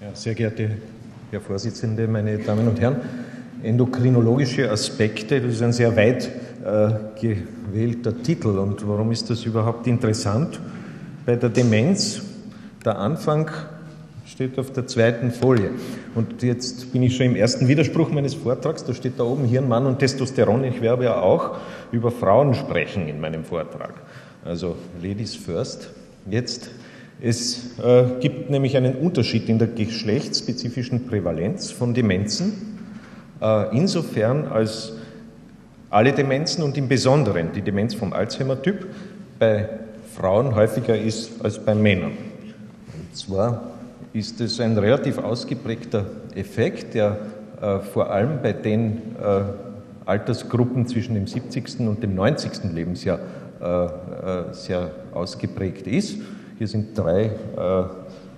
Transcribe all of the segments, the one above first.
Ja, sehr geehrte Herr Vorsitzende, meine Damen und Herren, endokrinologische Aspekte, das ist ein sehr weit äh, gewählter Titel. Und warum ist das überhaupt interessant? Bei der Demenz, der Anfang steht auf der zweiten Folie. Und jetzt bin ich schon im ersten Widerspruch meines Vortrags, da steht da oben Hirn, Mann und Testosteron. Ich werde ja auch über Frauen sprechen in meinem Vortrag. Also Ladies first. Jetzt es äh, gibt nämlich einen Unterschied in der geschlechtsspezifischen Prävalenz von Demenzen, äh, insofern als alle Demenzen und im Besonderen die Demenz vom Alzheimer-Typ bei Frauen häufiger ist als bei Männern. Und zwar ist es ein relativ ausgeprägter Effekt, der äh, vor allem bei den äh, Altersgruppen zwischen dem 70. und dem 90. Lebensjahr äh, äh, sehr ausgeprägt ist. Hier sind drei äh,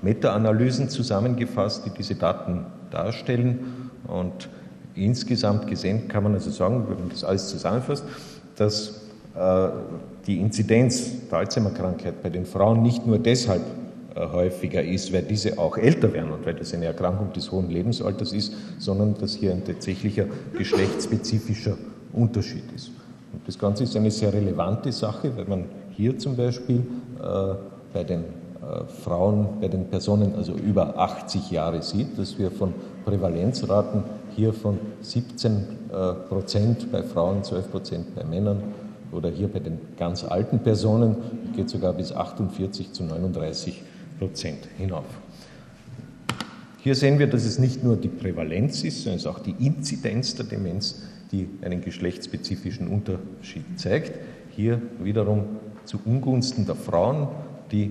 Meta-Analysen zusammengefasst, die diese Daten darstellen. Und insgesamt gesehen kann man also sagen, wenn man das alles zusammenfasst, dass äh, die Inzidenz der Alzheimer-Krankheit bei den Frauen nicht nur deshalb äh, häufiger ist, weil diese auch älter werden und weil das eine Erkrankung des hohen Lebensalters ist, sondern dass hier ein tatsächlicher geschlechtsspezifischer Unterschied ist. Und das Ganze ist eine sehr relevante Sache, weil man hier zum Beispiel äh, bei den äh, Frauen, bei den Personen also über 80 Jahre sieht, dass wir von Prävalenzraten hier von 17 äh, Prozent bei Frauen, 12 Prozent bei Männern oder hier bei den ganz alten Personen geht sogar bis 48 zu 39 Prozent hinauf. Hier sehen wir, dass es nicht nur die Prävalenz ist, sondern es ist auch die Inzidenz der Demenz, die einen geschlechtsspezifischen Unterschied zeigt. Hier wiederum zu Ungunsten der Frauen die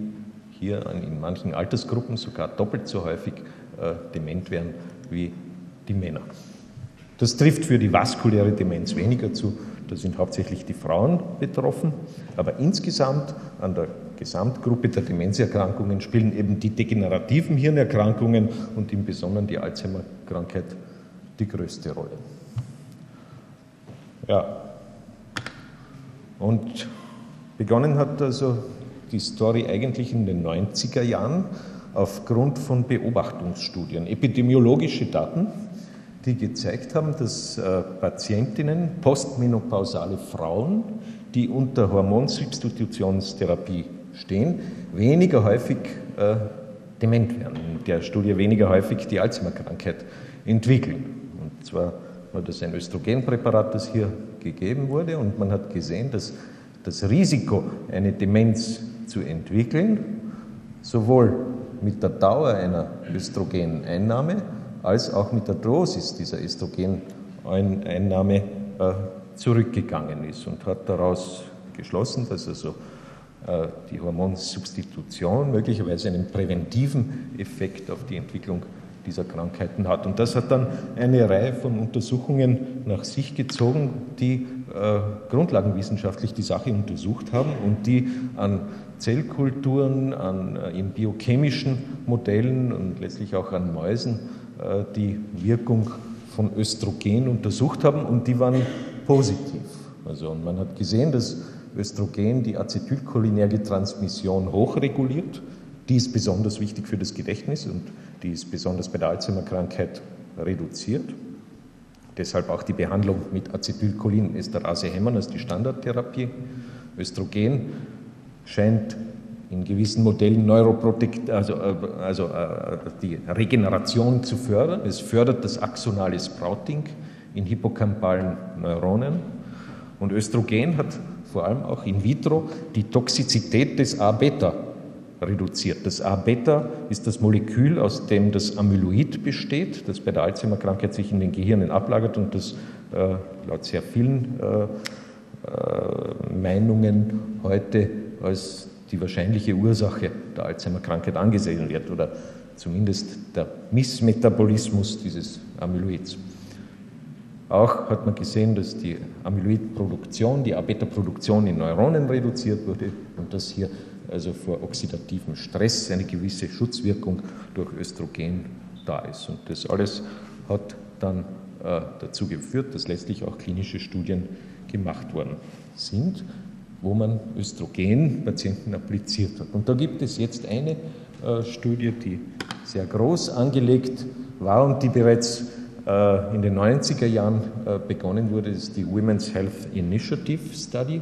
hier in manchen Altersgruppen sogar doppelt so häufig äh, dement werden wie die Männer. Das trifft für die vaskuläre Demenz weniger zu. Da sind hauptsächlich die Frauen betroffen. Aber insgesamt an der Gesamtgruppe der Demenzerkrankungen spielen eben die degenerativen Hirnerkrankungen und im Besonderen die Alzheimer-Krankheit die größte Rolle. Ja. Und begonnen hat also die Story eigentlich in den 90er Jahren aufgrund von Beobachtungsstudien, epidemiologische Daten, die gezeigt haben, dass äh, Patientinnen, postmenopausale Frauen, die unter Hormonsubstitutionstherapie stehen, weniger häufig äh, dement werden, in der Studie weniger häufig die Alzheimer-Krankheit entwickeln. Und zwar war das ein Östrogenpräparat, das hier gegeben wurde, und man hat gesehen, dass das Risiko, eine Demenz zu entwickeln, sowohl mit der Dauer einer Östrogeneinnahme als auch mit der Dosis dieser Östrogeneinnahme äh, zurückgegangen ist und hat daraus geschlossen, dass also äh, die Hormonsubstitution möglicherweise einen präventiven Effekt auf die Entwicklung dieser Krankheiten hat. Und das hat dann eine Reihe von Untersuchungen nach sich gezogen, die äh, grundlagenwissenschaftlich die Sache untersucht haben und die an Zellkulturen, an äh, in biochemischen Modellen und letztlich auch an Mäusen äh, die Wirkung von Östrogen untersucht haben und die waren positiv. Also und man hat gesehen, dass Östrogen die acetylcholinerge Transmission hochreguliert. Die ist besonders wichtig für das Gedächtnis und die ist besonders bei der Alzheimer-Krankheit reduziert. Deshalb auch die Behandlung mit Acetylcholinesterase hemmern als die Standardtherapie. Östrogen scheint in gewissen Modellen Neuroprotekt, also, äh, also äh, die Regeneration zu fördern. Es fördert das axonale Sprouting in hippocampalen Neuronen. Und Östrogen hat vor allem auch in vitro die Toxizität des A-Beta reduziert. Das A-Beta ist das Molekül, aus dem das Amyloid besteht, das bei der Alzheimer-Krankheit sich in den Gehirnen ablagert und das äh, laut sehr vielen äh, äh, Meinungen heute als die wahrscheinliche Ursache der Alzheimer-Krankheit angesehen wird oder zumindest der Missmetabolismus dieses Amyloids. Auch hat man gesehen, dass die Amyloidproduktion, die A-Beta-Produktion in Neuronen reduziert wurde und dass hier also vor oxidativem Stress eine gewisse Schutzwirkung durch Östrogen da ist. Und das alles hat dann äh, dazu geführt, dass letztlich auch klinische Studien gemacht worden sind wo man Östrogen Patienten appliziert hat. Und da gibt es jetzt eine äh, Studie, die sehr groß angelegt war und die bereits äh, in den 90er Jahren äh, begonnen wurde, ist die Women's Health Initiative Study.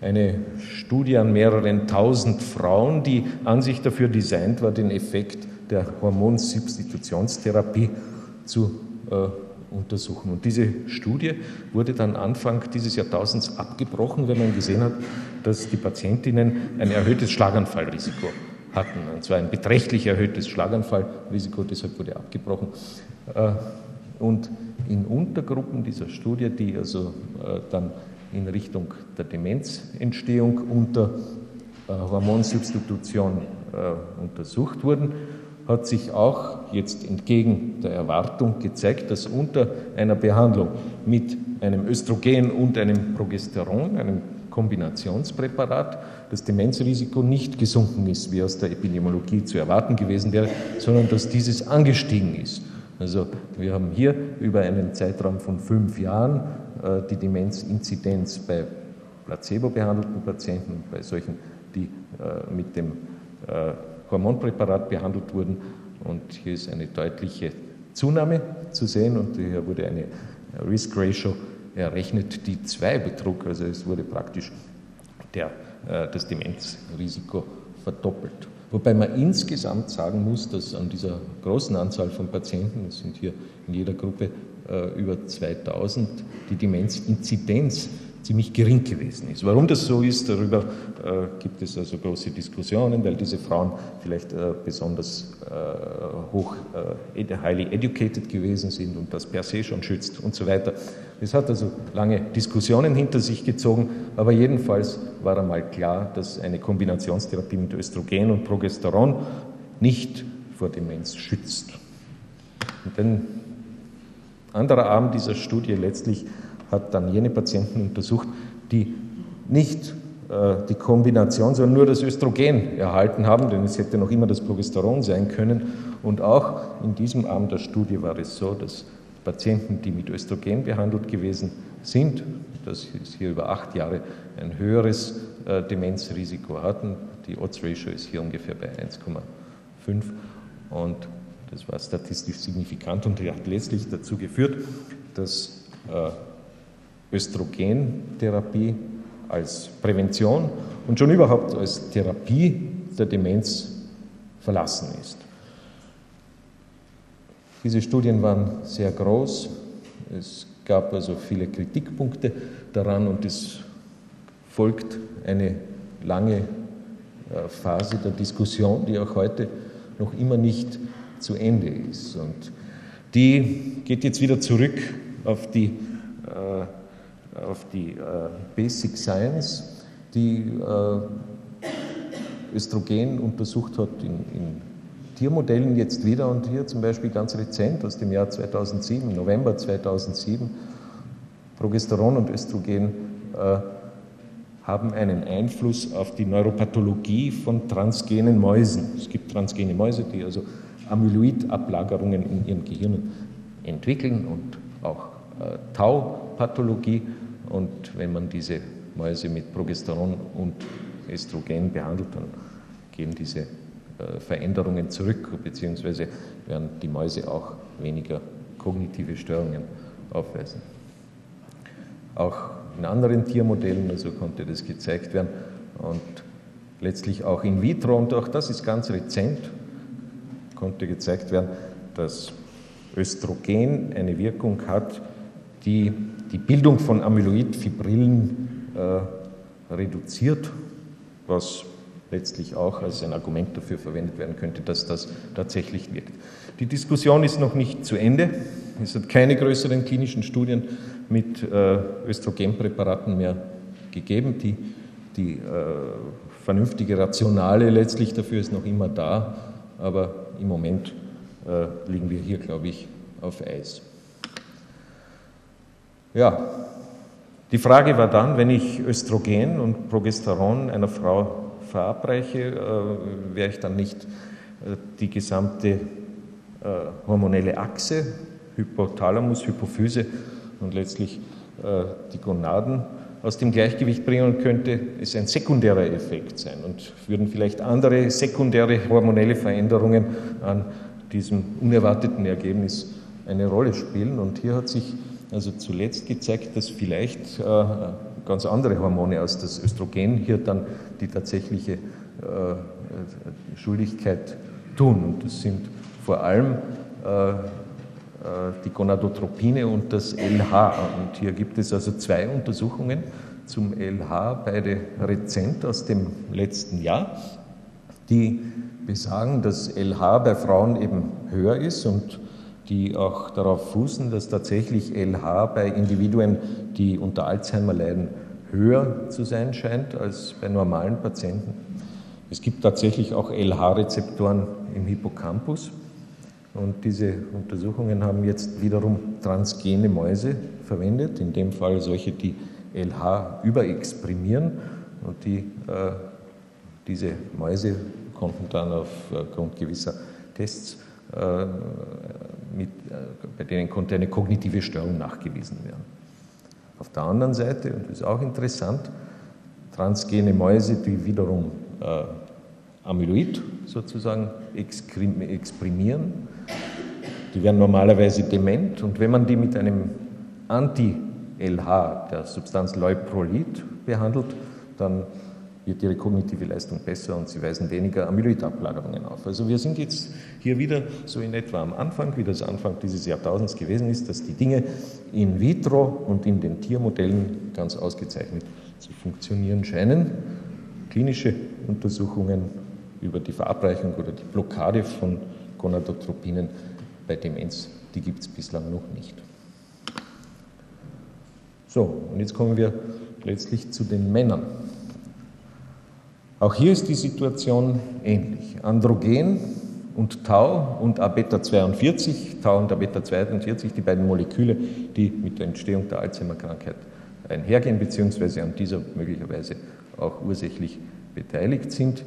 Eine Studie an mehreren tausend Frauen, die an sich dafür designt war, den Effekt der Hormonsubstitutionstherapie zu äh, untersuchen. Und diese Studie wurde dann Anfang dieses Jahrtausends abgebrochen, wenn man gesehen hat, dass die Patientinnen ein erhöhtes Schlaganfallrisiko hatten. Und zwar ein beträchtlich erhöhtes Schlaganfallrisiko, deshalb wurde abgebrochen. Äh, und in Untergruppen dieser Studie, die also äh, dann in Richtung der Demenzentstehung unter äh, Hormonsubstitution untersucht wurden, hat sich auch jetzt entgegen der Erwartung gezeigt, dass unter einer Behandlung mit einem Östrogen und einem Progesteron, einem Kombinationspräparat, das Demenzrisiko nicht gesunken ist, wie aus der Epidemiologie zu erwarten gewesen wäre, sondern dass dieses angestiegen ist. Also wir haben hier über einen Zeitraum von fünf Jahren äh, die Demenzinzidenz bei placebo-behandelten Patienten bei solchen, die äh, mit dem äh, Hormonpräparat behandelt wurden. Und hier ist eine deutliche Zunahme zu sehen und hier wurde eine Risk Ratio errechnet, die zwei betrug. Also es wurde praktisch der, äh, das Demenzrisiko verdoppelt. Wobei man insgesamt sagen muss, dass an dieser großen Anzahl von Patienten, es sind hier in jeder Gruppe äh, über 2000, die Demenzinzidenz ziemlich gering gewesen ist. Warum das so ist, darüber äh, gibt es also große Diskussionen, weil diese Frauen vielleicht äh, besonders äh, hoch highly educated gewesen sind und das per se schon schützt und so weiter. Es hat also lange Diskussionen hinter sich gezogen, aber jedenfalls war einmal klar, dass eine Kombinationstherapie mit Östrogen und Progesteron nicht vor Demenz schützt. Und ein anderer Arm dieser Studie letztlich hat dann jene Patienten untersucht, die nicht äh, die Kombination, sondern nur das Östrogen erhalten haben, denn es hätte noch immer das Progesteron sein können. Und auch in diesem Arm der Studie war es so, dass Patienten, die mit Östrogen behandelt gewesen sind, das ist hier über acht Jahre, ein höheres äh, Demenzrisiko hatten. Die Odds-Ratio ist hier ungefähr bei 1,5 und das war statistisch signifikant und hat letztlich dazu geführt, dass äh, Östrogentherapie als Prävention und schon überhaupt als Therapie der Demenz verlassen ist. Diese Studien waren sehr groß. Es gab also viele Kritikpunkte daran und es folgt eine lange äh, Phase der Diskussion, die auch heute noch immer nicht zu Ende ist. Und die geht jetzt wieder zurück auf die äh, auf die äh, Basic Science, die äh, Östrogen untersucht hat in, in, Tiermodellen jetzt wieder und hier zum Beispiel ganz rezent aus dem Jahr 2007, November 2007, Progesteron und Östrogen äh, haben einen Einfluss auf die Neuropathologie von transgenen Mäusen. Es gibt transgene Mäuse, die also Amyloidablagerungen in ihren Gehirnen entwickeln und auch äh, Tau-Pathologie. Und wenn man diese Mäuse mit Progesteron und Östrogen behandelt, dann gehen diese äh, Veränderungen zurück, beziehungsweise werden die Mäuse auch weniger kognitive Störungen aufweisen. Auch in anderen Tiermodellen also konnte das gezeigt werden und letztlich auch in vitro, und auch das ist ganz rezent, konnte gezeigt werden, dass Östrogen eine Wirkung hat, die die Bildung von Amyloidfibrillen äh, reduziert, was letztlich auch als ein Argument dafür verwendet werden könnte, dass das tatsächlich wirkt. Die Diskussion ist noch nicht zu Ende. Es hat keine größeren klinischen Studien mit äh, Östrogenpräparaten mehr gegeben. Die, die äh, vernünftige Rationale letztlich dafür ist noch immer da, aber im Moment äh, liegen wir hier, glaube ich, auf Eis. Ja, die Frage war dann, wenn ich Östrogen und Progesteron einer Frau verabreiche, äh, wäre ich dann nicht äh, die gesamte äh, hormonelle Achse, Hypothalamus, Hypophyse und letztlich äh, die Gonaden aus dem Gleichgewicht bringen könnte es ein sekundärer Effekt sein und würden vielleicht andere sekundäre hormonelle Veränderungen an diesem unerwarteten Ergebnis eine Rolle spielen. Und hier hat sich also zuletzt gezeigt, dass vielleicht äh, ganz andere Hormone als das Östrogen hier dann die tatsächliche äh, Schuldigkeit tun. Und das sind vor allem äh, äh die Gonadotropine und das LH. Und hier gibt es also zwei Untersuchungen zum LH, beide rezent aus dem letzten Jahr, die besagen, dass LH bei Frauen eben höher ist und die auch darauf fußen, dass tatsächlich LH bei Individuen, die unter Alzheimer leiden, höher zu sein scheint als bei normalen Patienten. Es gibt tatsächlich auch LH-Rezeptoren im Hippocampus und diese Untersuchungen haben jetzt wiederum transgene Mäuse verwendet, in dem Fall solche, die LH überexprimieren und die, äh, diese Mäuse konnten dann aufgrund gewisser Tests, äh, mit, äh, bei denen konnte eine kognitive Störung nachgewiesen werden. Auf der anderen Seite, und das ist auch interessant, transgene Mäuse, die wiederum äh, Amyloid sozusagen exprimieren, die werden normalerweise dement und wenn man die mit einem Anti-LH, der Substanz Leuprolid, behandelt, dann wird ihre kognitive Leistung besser und sie weisen weniger Amyloidablagerungen auf. Also wir sind jetzt hier wieder so in etwa am Anfang, wie das Anfang dieses Jahrtausends gewesen ist, dass die Dinge in vitro und in den Tiermodellen ganz ausgezeichnet zu funktionieren scheinen. Klinische Untersuchungen über die Verabreichung oder die Blockade von Gonadotropinen bei Demenz, die gibt es bislang noch nicht. So, und jetzt kommen wir letztlich zu den Männern. Auch hier ist die Situation ähnlich. Androgen und Tau und Abeta-42, Tau und Abeta-42, die beiden Moleküle, die mit der Entstehung der Alzheimer-Krankheit einhergehen, beziehungsweise an dieser möglicherweise auch ursächlich beteiligt sind.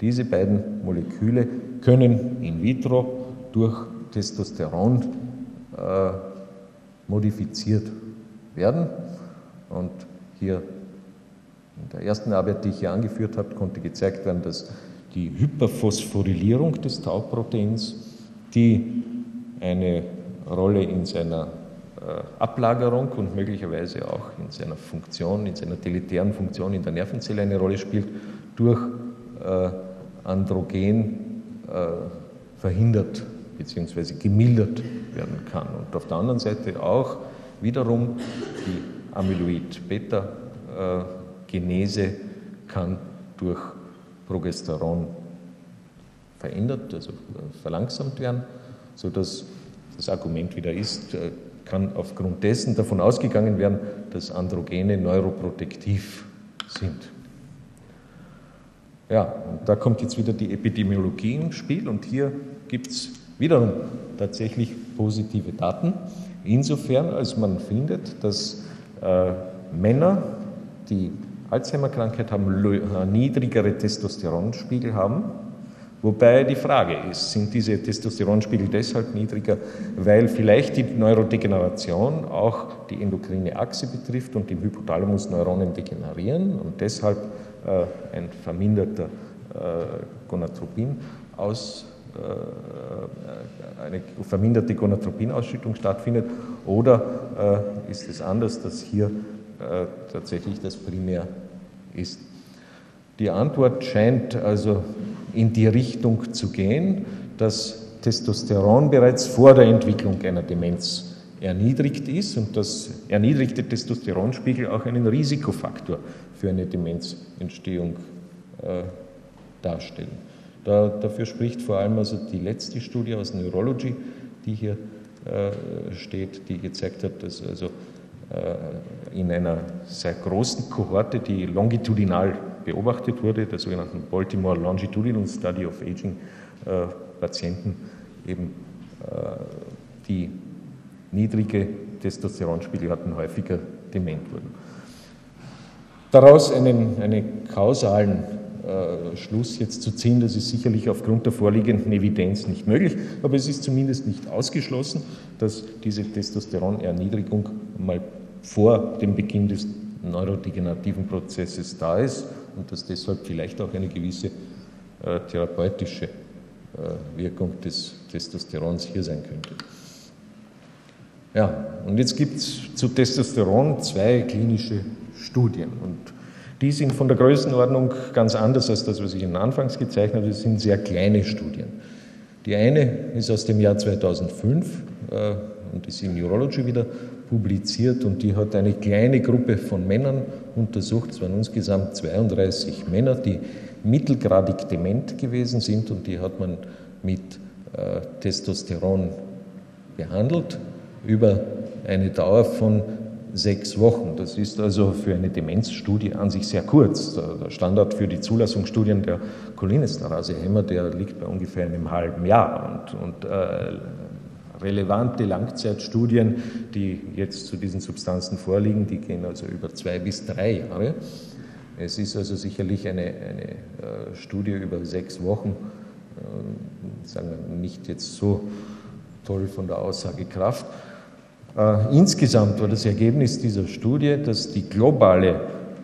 Diese beiden Moleküle können in vitro durch Testosteron äh, modifiziert werden. Und hier in der ersten Arbeit, die ich hier angeführt habe, konnte gezeigt werden, dass die Hyperphosphorylierung des Tauproteins, die eine Rolle in seiner äh, Ablagerung und möglicherweise auch in seiner Funktion, in seiner deletären Funktion in der Nervenzelle eine Rolle spielt, durch äh, Androgen äh, verhindert bzw. gemildert werden kann. Und auf der anderen Seite auch wiederum die Amyloid-Beta- Genese kann durch Progesteron verändert, also verlangsamt werden, sodass das Argument wieder ist, äh, kann aufgrund dessen davon ausgegangen werden, dass Androgene neuroprotektiv sind. Ja, und da kommt jetzt wieder die Epidemiologie ins Spiel und hier gibt es wiederum tatsächlich positive Daten, insofern als man findet, dass äh, Männer, die Alzheimer-Krankheit haben äh, niedrigere Testosteronspiegel haben. Wobei die Frage ist, sind diese Testosteronspiegel deshalb niedriger, weil vielleicht die Neurodegeneration auch die endokrine Achse betrifft und im Hypothalamus Neuronen degenerieren und deshalb äh, ein verminderter äh, Gonadotropin aus, äh, eine verminderte Gonadotropinausschüttung stattfindet? Oder äh, ist es anders, dass hier äh, tatsächlich das primär ist. Die Antwort scheint also in die Richtung zu gehen, dass Testosteron bereits vor der Entwicklung einer Demenz erniedrigt ist und dass erniedrigte Testosteronspiegel auch einen Risikofaktor für eine Demenzentstehung äh, darstellen. Da, dafür spricht vor allem also die letzte Studie aus Neurology, die hier äh, steht, die gezeigt hat, dass also in einer sehr großen Kohorte, die longitudinal beobachtet wurde, der sogenannten Baltimore Longitudinal Study of Aging äh, Patienten, eben äh, die niedrige Testosteronspiegel hatten, häufiger dement wurden. Daraus einen, einen kausalen äh, Schluss jetzt zu ziehen, das ist sicherlich aufgrund der vorliegenden Evidenz nicht möglich, aber es ist zumindest nicht ausgeschlossen, dass diese Testosteronerniedrigung mal vor dem Beginn des neurodegenerativen Prozesses da ist und dass deshalb vielleicht auch eine gewisse äh, therapeutische äh, Wirkung des Testosterons hier sein könnte. Ja, und jetzt gibt es zu Testosteron zwei klinische Studien. Und die sind von der Größenordnung ganz anders als das, was ich Ihnen anfangs gezeichnet habe. Das sind sehr kleine Studien. Die eine ist aus dem Jahr 2005 äh, und ist in Neurology wieder publiziert und die hat eine kleine Gruppe von Männern untersucht. Es waren insgesamt 32 Männer, die mittelgradig dement gewesen sind und die hat man mit äh, Testosteron behandelt über eine Dauer von sechs Wochen. Das ist also für eine Demenzstudie an sich sehr kurz. Der Standard für die Zulassungsstudien der Cholinesterase-Hämmer, der liegt bei ungefähr einem halben Jahr. Und, und äh, relevante Langzeitstudien, die jetzt zu diesen Substanzen vorliegen, die gehen also über zwei bis drei Jahre. Es ist also sicherlich eine, eine äh, Studie über sechs Wochen, äh, sagen wir nicht jetzt so toll von der Aussagekraft. Äh, insgesamt war das Ergebnis dieser Studie, dass die globale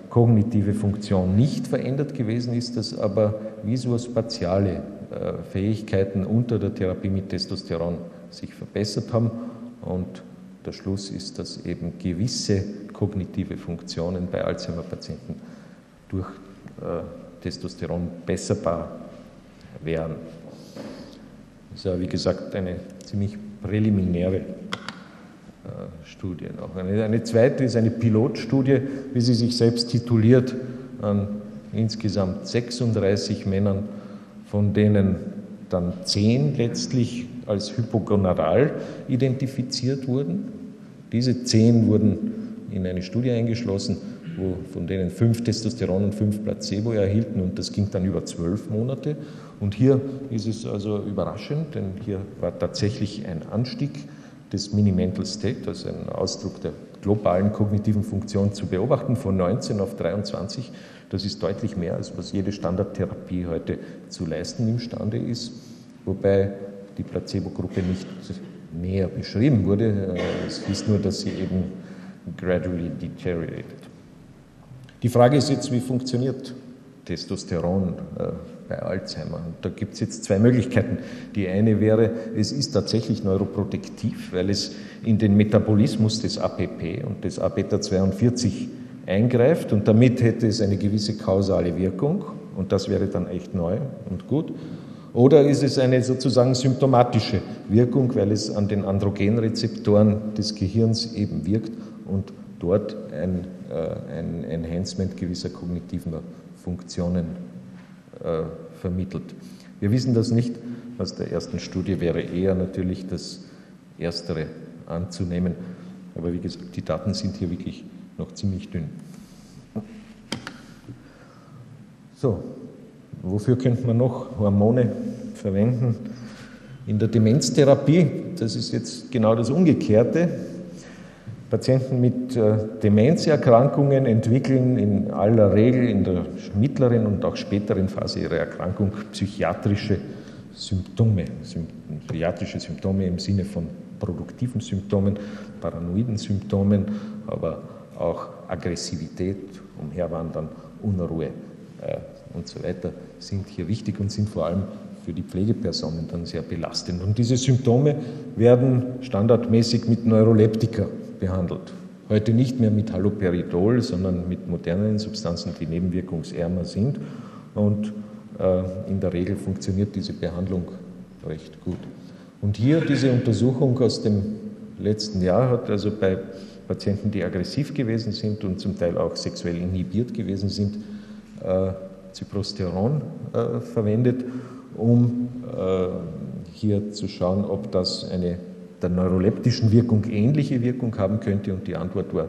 kognitive Funktion nicht verändert gewesen ist, dass aber visuospatiale äh, Fähigkeiten unter der Therapie mit Testosteron sich verbessert haben. Und der Schluss ist, dass eben gewisse kognitive Funktionen bei Alzheimer-Patienten durch äh, Testosteron besserbar wären. Das ist ja, wie gesagt, eine ziemlich präliminäre äh, Studie noch. Eine, eine, zweite ist eine Pilotstudie, wie sie sich selbst tituliert, an insgesamt 36 Männern, von denen dann 10 letztlich als hypogonaral identifiziert wurden. Diese 10 wurden in eine Studie eingeschlossen, wo, von denen fünf Testosteron und fünf Placebo erhielten und das ging dann über zwölf Monate. Und hier ist es also überraschend, denn hier war tatsächlich ein Anstieg des Mini-Mental State, also ein Ausdruck der globalen kognitiven Funktion, zu beobachten, von 19 auf 23. Das ist deutlich mehr, als was jede Standardtherapie heute zu leisten imstande ist, wobei die Placebo-Gruppe nicht näher beschrieben wurde. Es hieß nur, dass sie eben gradually deteriorated. Die Frage ist jetzt, wie funktioniert Testosteron äh, bei Alzheimer. Und da gibt es jetzt zwei Möglichkeiten. Die eine wäre, es ist tatsächlich neuroprotektiv, weil es in den Metabolismus des APP und des A-Beta-42 eingreift und damit hätte es eine gewisse kausale Wirkung und das wäre dann echt neu und gut. Oder ist es eine sozusagen symptomatische Wirkung, weil es an den Androgenrezeptoren des Gehirns eben wirkt und dort ein, äh, ein Enhancement gewisser kognitiver Funktionen äh, vermittelt. Wir wissen das nicht. Aus der ersten Studie wäre eher natürlich das Erstere anzunehmen. Aber wie gesagt, die Daten sind hier wirklich noch ziemlich dünn. So, wofür könnte man noch Hormone verwenden? In der Demenztherapie, das ist jetzt genau das Umgekehrte, Patienten mit äh, Demenzerkrankungen entwickeln in aller Regel in der mittleren und auch späteren Phase ihrer Erkrankung psychiatrische Symptome, psychiatrische Symptome im Sinne von produktiven Symptomen, paranoiden Symptomen, aber auch Aggressivität, Umherwandern, Unruhe äh, und so weiter sind hier wichtig und sind vor allem für die Pflegepersonen dann sehr belastend. Und diese Symptome werden standardmäßig mit Neuroleptika behandelt. Heute nicht mehr mit Haloperidol, sondern mit modernen Substanzen, die nebenwirkungsärmer sind. Und äh, in der Regel funktioniert diese Behandlung recht gut. Und hier diese Untersuchung aus dem letzten Jahr hat also bei Patienten, die aggressiv gewesen sind und zum Teil auch sexuell inhibiert gewesen sind, äh, Ciprosteron äh, verwendet, um äh, hier zu schauen, ob das eine der neuroleptischen Wirkung ähnliche Wirkung haben könnte? Und die Antwort war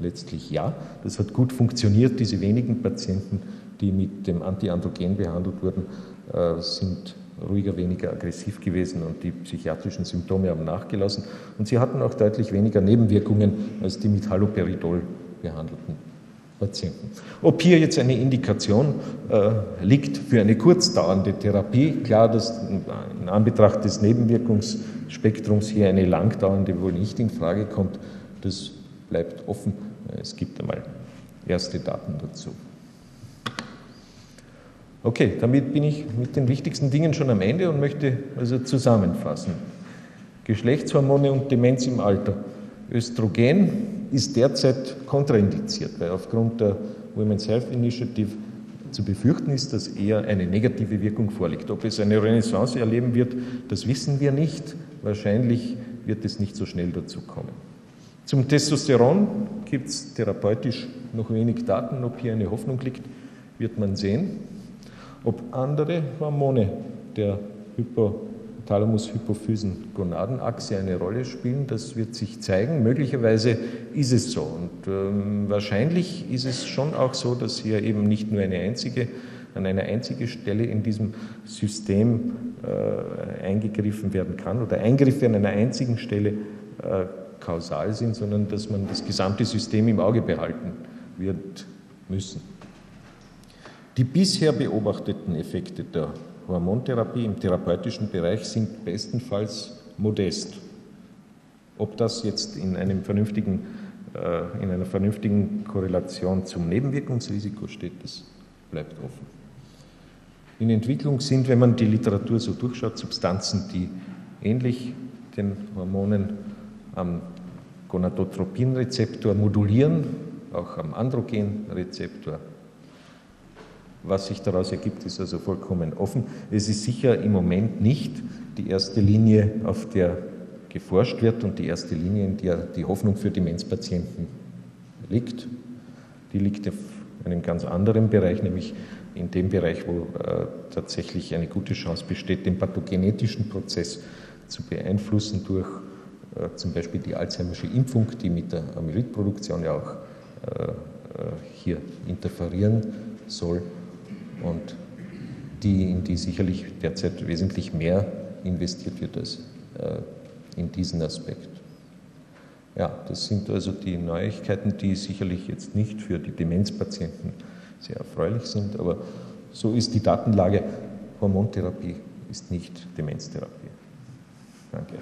letztlich ja. Das hat gut funktioniert. Diese wenigen Patienten, die mit dem Antiandrogen behandelt wurden, äh, sind ruhiger, weniger aggressiv gewesen und die psychiatrischen Symptome haben nachgelassen. Und sie hatten auch deutlich weniger Nebenwirkungen als die mit Haloperidol behandelten Patienten. Ob hier jetzt eine Indikation äh, liegt für eine kurzdauernde Therapie, klar, dass in Anbetracht des Nebenwirkungsspektrums hier eine langdauernde wohl nicht in Frage kommt, das bleibt offen. Es gibt einmal erste Daten dazu. Okay, damit bin ich mit den wichtigsten Dingen schon am Ende und möchte also zusammenfassen. Geschlechtshormone und Demenz im Alter. Östrogen ist derzeit kontraindiziert, weil aufgrund der Women's Health Initiative zu befürchten ist, dass eher eine negative Wirkung vorliegt. Ob es eine Renaissance erleben wird, das wissen wir nicht. Wahrscheinlich wird es nicht so schnell dazu kommen. Zum Testosteron gibt es therapeutisch noch wenig Daten. Ob hier eine Hoffnung liegt, wird man sehen. Ob andere Hormone der Hypothalamus-Hypophysen-Gonadenachse eine Rolle spielen, das wird sich zeigen. Möglicherweise ist es so. Und ähm, wahrscheinlich ist es schon auch so, dass hier eben nicht nur eine einzige, an einer einzigen Stelle in diesem System äh, eingegriffen werden kann oder Eingriffe an einer einzigen Stelle äh, kausal sind, sondern dass man das gesamte System im Auge behalten wird müssen. Die bisher beobachteten Effekte der Hormontherapie im therapeutischen Bereich sind bestenfalls modest. Ob das jetzt in, einem vernünftigen, äh, in einer vernünftigen Korrelation zum Nebenwirkungsrisiko steht, das bleibt offen. In Entwicklung sind, wenn man die Literatur so durchschaut, Substanzen, die ähnlich den Hormonen am Gonadotropinrezeptor modulieren, auch am Androgenrezeptor was sich daraus ergibt, ist also vollkommen offen. Es ist sicher im Moment nicht die erste Linie, auf der geforscht wird und die erste Linie, in der die Hoffnung für Demenzpatienten liegt. Die liegt auf einem ganz anderen Bereich, nämlich in dem Bereich, wo äh, tatsächlich eine gute Chance besteht, den pathogenetischen Prozess zu beeinflussen durch äh, zum Beispiel die Alzheimersche Impfung, die mit der Amyloidproduktion ja auch äh, äh hier interferieren soll und die, in die sicherlich derzeit wesentlich mehr investiert wird als äh, in diesen Aspekt. Ja, das sind also die Neuigkeiten, die sicherlich jetzt nicht für die Demenzpatienten sehr erfreulich sind, aber so ist die Datenlage. Hormontherapie ist nicht Demenztherapie. Danke.